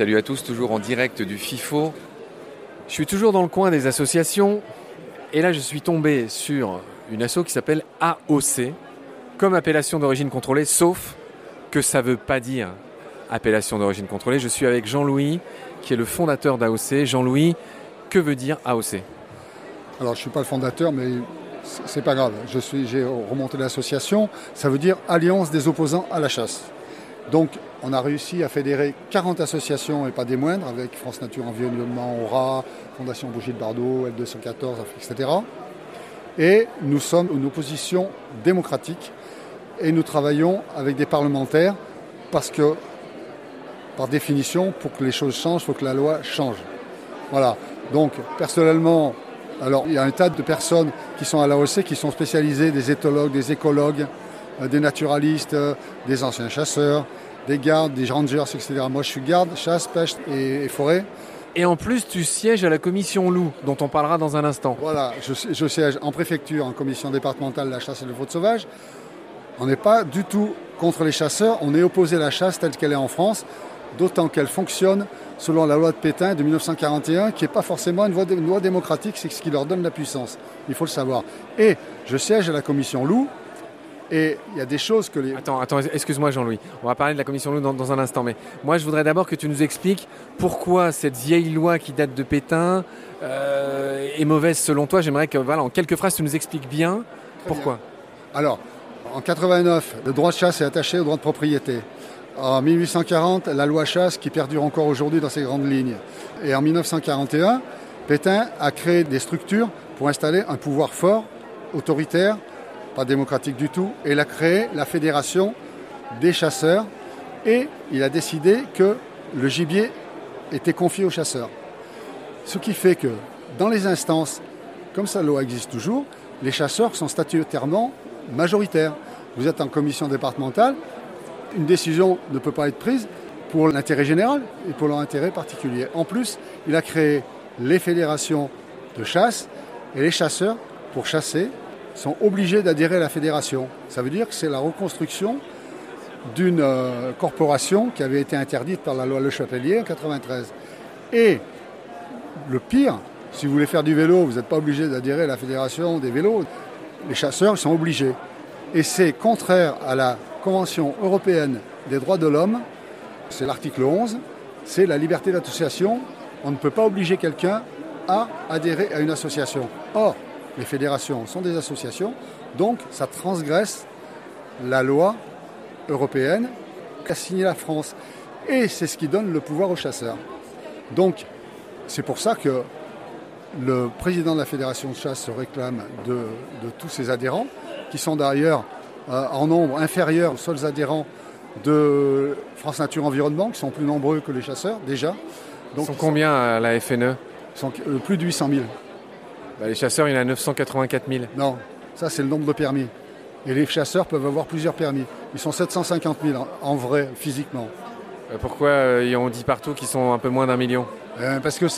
Salut à tous, toujours en direct du FIFO. Je suis toujours dans le coin des associations et là je suis tombé sur une asso qui s'appelle AOC, comme appellation d'origine contrôlée, sauf que ça ne veut pas dire appellation d'origine contrôlée. Je suis avec Jean-Louis, qui est le fondateur d'AOC. Jean-Louis, que veut dire AOC Alors je ne suis pas le fondateur, mais c'est pas grave. J'ai remonté l'association. Ça veut dire Alliance des opposants à la chasse. Donc, on a réussi à fédérer 40 associations et pas des moindres, avec France Nature Environnement, Aura, Fondation Bougie de Bardot, L214, etc. Et nous sommes une opposition démocratique et nous travaillons avec des parlementaires parce que, par définition, pour que les choses changent, il faut que la loi change. Voilà. Donc, personnellement, alors il y a un tas de personnes qui sont à l'AOC, qui sont spécialisées, des éthologues, des écologues, euh, des naturalistes, euh, des anciens chasseurs, des gardes, des rangers, etc. Moi, je suis garde, chasse, pêche et, forêt. Et en plus, tu sièges à la commission loup, dont on parlera dans un instant. Voilà, je, siège en préfecture, en commission départementale de la chasse et de faute sauvage. On n'est pas du tout contre les chasseurs, on est opposé à la chasse telle qu'elle est en France, d'autant qu'elle fonctionne selon la loi de Pétain de 1941, qui n'est pas forcément une loi, démocratique, c'est ce qui leur donne la puissance. Il faut le savoir. Et je siège à la commission loup, et il y a des choses que les... Attends, attends excuse-moi Jean-Louis. On va parler de la commission loup dans, un instant. Mais moi, je voudrais d'abord que tu nous expliques pourquoi cette vieille loi qui date de Pétain euh, est mauvaise selon toi. J'aimerais que, voilà, en quelques phrases, tu nous expliques bien pourquoi. Alors, en 89, le droit de chasse est attaché au droit de propriété. En 1840, la loi chasse qui perdure encore aujourd'hui dans ses grandes lignes. Et en 1941, Pétain a créé des structures pour installer un pouvoir fort, autoritaire, pas démocratique du tout, et il a créé la fédération des chasseurs et il a décidé que le gibier était confié aux chasseurs. Ce qui fait que dans les instances, comme ça loi existe toujours, les chasseurs sont statutairement majoritaires. Vous êtes en commission départementale, une décision ne peut pas être prise pour l'intérêt général et pour leur intérêt particulier. En plus, il a créé les fédérations de chasse et les chasseurs, pour chasser, sont obligés d'adhérer à la fédération. Ça veut dire que c'est la reconstruction d'une euh, corporation qui avait été interdite par la loi Le Chapelier en 93. Et le pire, si vous voulez faire du vélo, vous n'êtes pas obligé d'adhérer à la fédération des vélos. Les chasseurs sont obligés. Et c'est contraire à la Convention européenne des droits de l'homme, c'est l'article 11, c'est la liberté d'association. On ne peut pas obliger quelqu'un à adhérer à une association. Or, les fédérations sont des associations, donc ça transgresse la loi européenne qu'a signée la France. Et c'est ce qui donne le pouvoir aux chasseurs. Donc, c'est pour ça que le président de la fédération de chasse se réclame de, tous ses adhérents, qui sont d'ailleurs euh, en nombre inférieur aux seuls adhérents de France Nature Environnement, qui sont plus nombreux que les chasseurs déjà. Donc, ils sont combien à la FNE ils sont, euh, Plus de 800 000. Bah, les chasseurs, il y en a 984 000. Non, ça c'est le nombre de permis. Et les chasseurs peuvent avoir plusieurs permis. Ils sont 750 000 en, vrai, physiquement. Euh, pourquoi ils ont dit partout qu'ils sont un peu moins d'un million? Parce que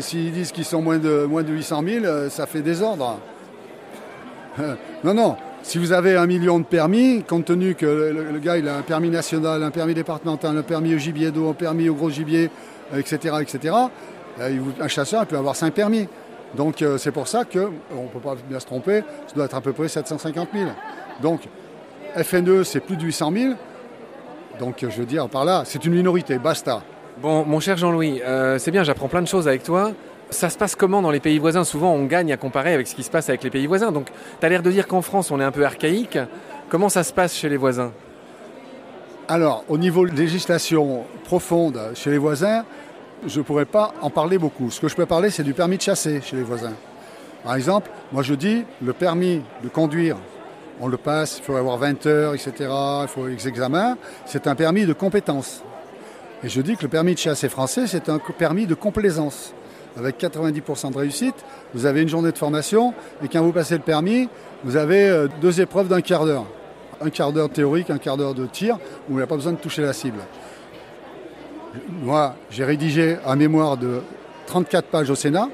s'ils disent qu'ils sont moins de, moins de 800 000, ça fait désordre. non, non, si vous avez un million de permis, compte tenu que le, gars il a un permis national, un permis départemental, un permis au gibier d'eau, un permis au gros gibier, etc., etc., euh, un chasseur peut avoir cinq permis. Donc euh, c'est pour ça qu'on ne peut pas bien se tromper, ça doit être à peu près 750 000. Donc FNE c'est plus de 800 000. Donc je veux dire par là, c'est une minorité, basta. Bon, mon cher Jean-Louis, euh, c'est bien, j'apprends plein de choses avec toi. Ça se passe comment dans les pays voisins? Souvent, on gagne à comparer avec ce qui se passe avec les pays voisins. Donc, tu as l'air de dire qu'en France, on est un peu archaïque. Comment ça se passe chez les voisins? Alors, au niveau de législation profonde chez les voisins, je ne pourrais pas en parler beaucoup. Ce que je peux parler, c'est du permis de chasser chez les voisins. Par exemple, moi je dis, le permis de conduire, on le passe, il faut avoir 20 heures, etc., il faut les examens, c'est un permis de compétence. Et je dis que le permis de chasser français, c'est un permis de complaisance avec 90% de réussite, vous avez une journée de formation et quand vous passez le permis, vous avez euh, deux épreuves d'un quart d'heure. Un quart d'heure théorique, un quart d'heure de tir, où il n'y a pas besoin de toucher la cible. Moi, j'ai rédigé un mémoire de 34 pages au Sénat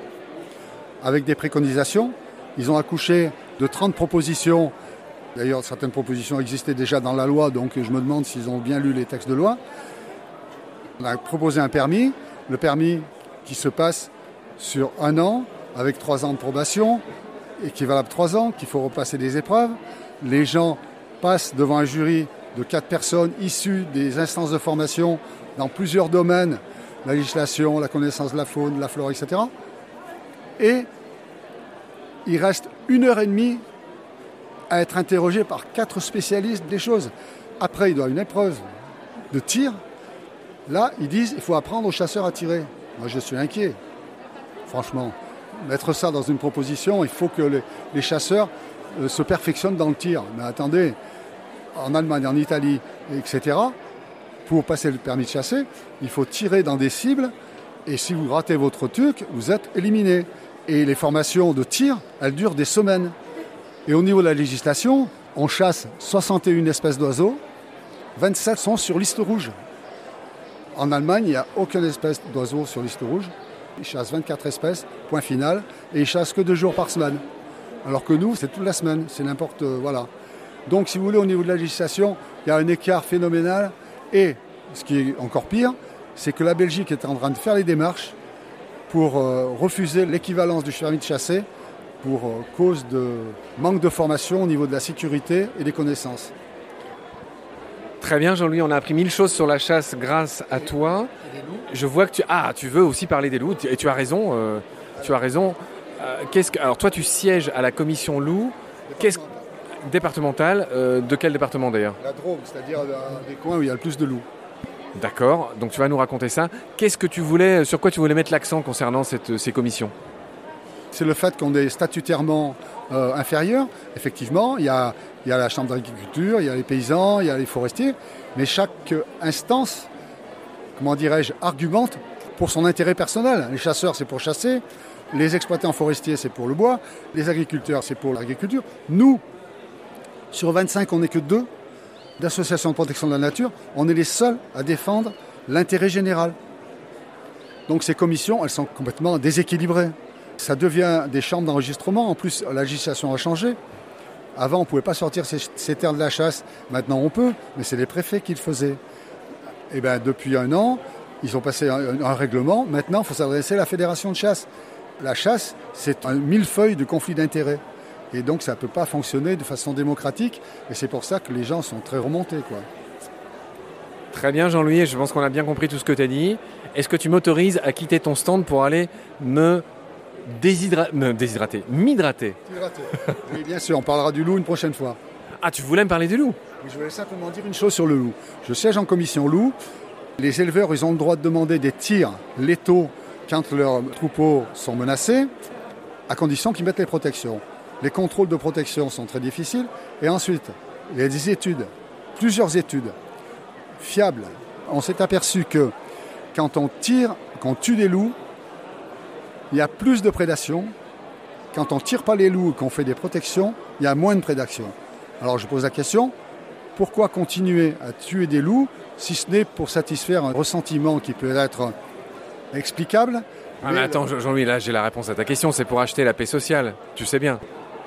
avec des préconisations. Ils ont accouché de 30 propositions. D'ailleurs, certaines propositions existaient déjà dans la loi, donc je me demande s'ils ont bien lu les textes de loi. On a proposé un permis, le permis qui se passe sur un an, avec trois ans de probation, équivalable trois ans, qu'il faut repasser des épreuves. Les gens passent devant un jury de quatre personnes issues des instances de formation dans plusieurs domaines, la législation, la connaissance de la faune, la flore, etc. Et il reste une heure et demie à être interrogé par quatre spécialistes des choses. Après, il doit une épreuve de tir. Là, ils disent il faut apprendre aux chasseurs à tirer. Moi, je suis inquiet, franchement. Mettre ça dans une proposition, il faut que les, chasseurs euh, se perfectionnent dans le tir. Mais attendez, en Allemagne, en Italie, etc., pour passer le permis de chasser, il faut tirer dans des cibles. Et si vous ratez votre truc, vous êtes éliminé. Et les formations de tir, elles durent des semaines. Et au niveau de la législation, on chasse 61 espèces d'oiseaux, 27 sont sur liste rouge. En Allemagne, il n'y a aucune espèce d'oiseau sur liste rouge. Ils chassent 24 espèces, point final, et ils chassent que deux jours par semaine. Alors que nous, c'est toute la semaine, c'est n'importe. Euh, voilà. Donc, si vous voulez, au niveau de la législation, il y a un écart phénoménal. Et ce qui est encore pire, c'est que la Belgique est en train de faire les démarches pour euh, refuser l'équivalence du permis de chasser pour euh, cause de manque de formation au niveau de la sécurité et des connaissances. Très bien Jean-Louis, on a appris mille choses sur la chasse grâce à toi. Je vois que tu ah tu veux aussi parler des loups et tu as raison. Euh, tu as raison. qu'est-ce que alors toi tu sièges à la commission loup. Qu'est-ce départementale de quel département d'ailleurs La Drôme, c'est-à-dire des coins où il y a le plus de loups. D'accord, donc tu vas nous raconter ça. Qu'est-ce que tu voulais, sur quoi tu voulais mettre l'accent concernant ces commissions C'est le fait qu'on est statutairement euh, inférieur. Effectivement, il y, a, la Chambre d'agriculture, il y a les paysans, il y a les forestiers, mais chaque instance, comment dirais-je, argumente pour son intérêt personnel. Les chasseurs, c'est pour chasser, les exploitants forestiers, c'est pour le bois, les agriculteurs, c'est pour l'agriculture. Nous, sur 25, on n'est que deux d'associations de protection de la nature, on est les seuls à défendre l'intérêt général. Donc ces commissions, elles sont complètement déséquilibrées. Ça devient des chambres d'enregistrement. En plus, la législation a changé. Avant, on ne pouvait pas sortir ces, terres de la chasse. Maintenant, on peut, mais c'est les préfets qui le faisaient. Et eh bien, depuis un an, ils ont passé un, un règlement. Maintenant, il faut s'adresser à la fédération de chasse. La chasse, c'est un millefeuille de conflits d'intérêts. Et donc ça ne peut pas fonctionner de façon démocratique. Et c'est pour ça que les gens sont très remontés. Quoi. Très bien Jean-Louis, je pense qu'on a bien compris tout ce que tu as dit. Est-ce que tu m'autorises à quitter ton stand pour aller me, déshydrater, m'hydrater? Oui, bien sûr, on parlera du loup une prochaine fois. Ah, tu voulais me parler du loup? Je voulais simplement dire une chose sur le loup. Je siège en commission loup. Les éleveurs, ils ont le droit de demander des tirs létaux quand leurs troupeaux sont menacés, à condition qu'ils mettent les protections. Les contrôles de protection sont très difficiles. Et ensuite, il y a des études, plusieurs études fiables. On s'est aperçu que quand on tire, quand on tue des loups, il y a plus de prédation. Quand on ne tire pas les loups et qu'on fait des protections, il y a moins de prédation. Alors je pose la question, pourquoi continuer à tuer des loups si ce n'est pour satisfaire un ressentiment qui peut être explicable? Ah, mais attends, Jean-Louis, là j'ai la réponse à ta question, c'est pour acheter la paix sociale, tu sais bien.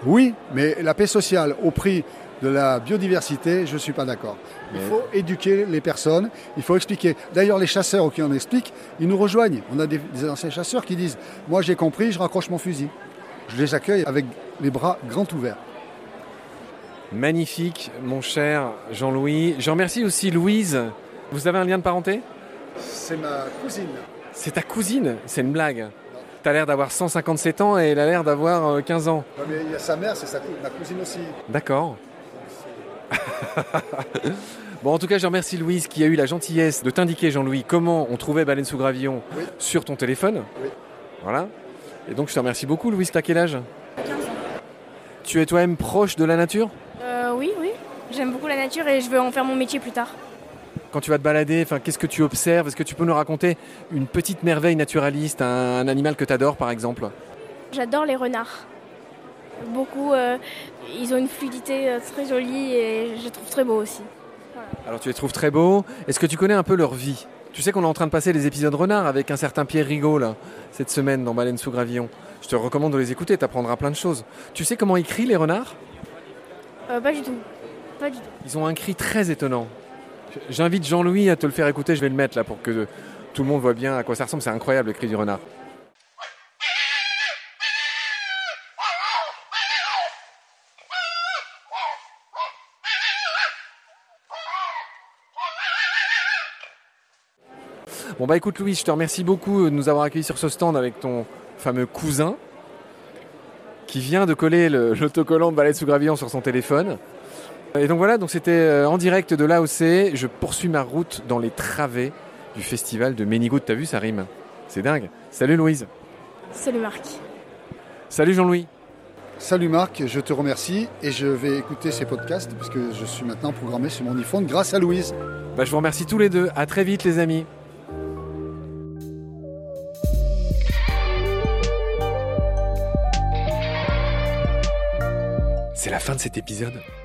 Oui, mais la paix sociale au prix de la biodiversité, je ne suis pas d'accord. Il faut éduquer les personnes, il faut expliquer. D'ailleurs, les chasseurs qui en expliquent, ils nous rejoignent. On a des, anciens chasseurs qui disent Moi j'ai compris, je raccroche mon fusil. Je les accueille avec les bras grands ouverts. Magnifique, mon cher Jean-Louis. Je remercie aussi Louise. Vous avez un lien de parenté? C'est ma cousine. C'est ta cousine? C'est une blague tu as l'air d'avoir 157 ans et elle a l'air d'avoir 15 euh, ans. mais il y a sa mère, c'est ma cousine aussi. D'accord. bon, en tout cas, je remercie Louise qui a eu la gentillesse de t'indiquer, Jean-Louis, comment on trouvait Baleine sous gravillon sur ton téléphone. Oui. Voilà. Et donc, je te remercie beaucoup, Louise. T'as quel âge? 15 ans. Tu es toi-même proche de la nature? Euh, Oui, oui. J'aime beaucoup la nature et je veux en faire mon métier plus tard quand tu vas te balader, qu'est-ce que tu observes? Est-ce que tu peux nous raconter une petite merveille naturaliste, un, animal que tu adores par exemple? J'adore les renards. Beaucoup, euh, ils ont une fluidité euh, très jolie et je les trouve très beaux aussi. Alors tu les trouves très beaux. Est-ce que tu connais un peu leur vie? Tu sais qu'on est en train de passer les épisodes renards avec un certain Pierre Rigaud là, cette semaine dans Baleine sous gravillon. Je te recommande de les écouter, tu apprendras plein de choses. Tu sais comment ils crient les renards? Euh, Pas du tout. Pas du tout. Ils ont un cri très étonnant. J'invite Jean-Louis à te le faire écouter, je vais le mettre là pour que tout le monde voit bien à quoi ça ressemble. C'est incroyable le cri du renard. Bon bah écoute Louis, je te remercie beaucoup de nous avoir accueillis sur ce stand avec ton fameux cousin qui vient de coller le- l'autocollant de Ballet sous Gravillon sur son téléphone. Et donc voilà, donc c'était euh, en direct de l'AOC. Je poursuis ma route dans les travées du festival de Ménigout. T'as vu, ça rime. C'est dingue. Salut Louise. Salut Marc. Salut Jean-Louis. Salut Marc, je te remercie et je vais écouter ces podcasts parce que je suis maintenant programmé sur mon iPhone grâce à Louise. Bah, je vous remercie tous les deux. À très vite les amis. C'est la fin de cet épisode.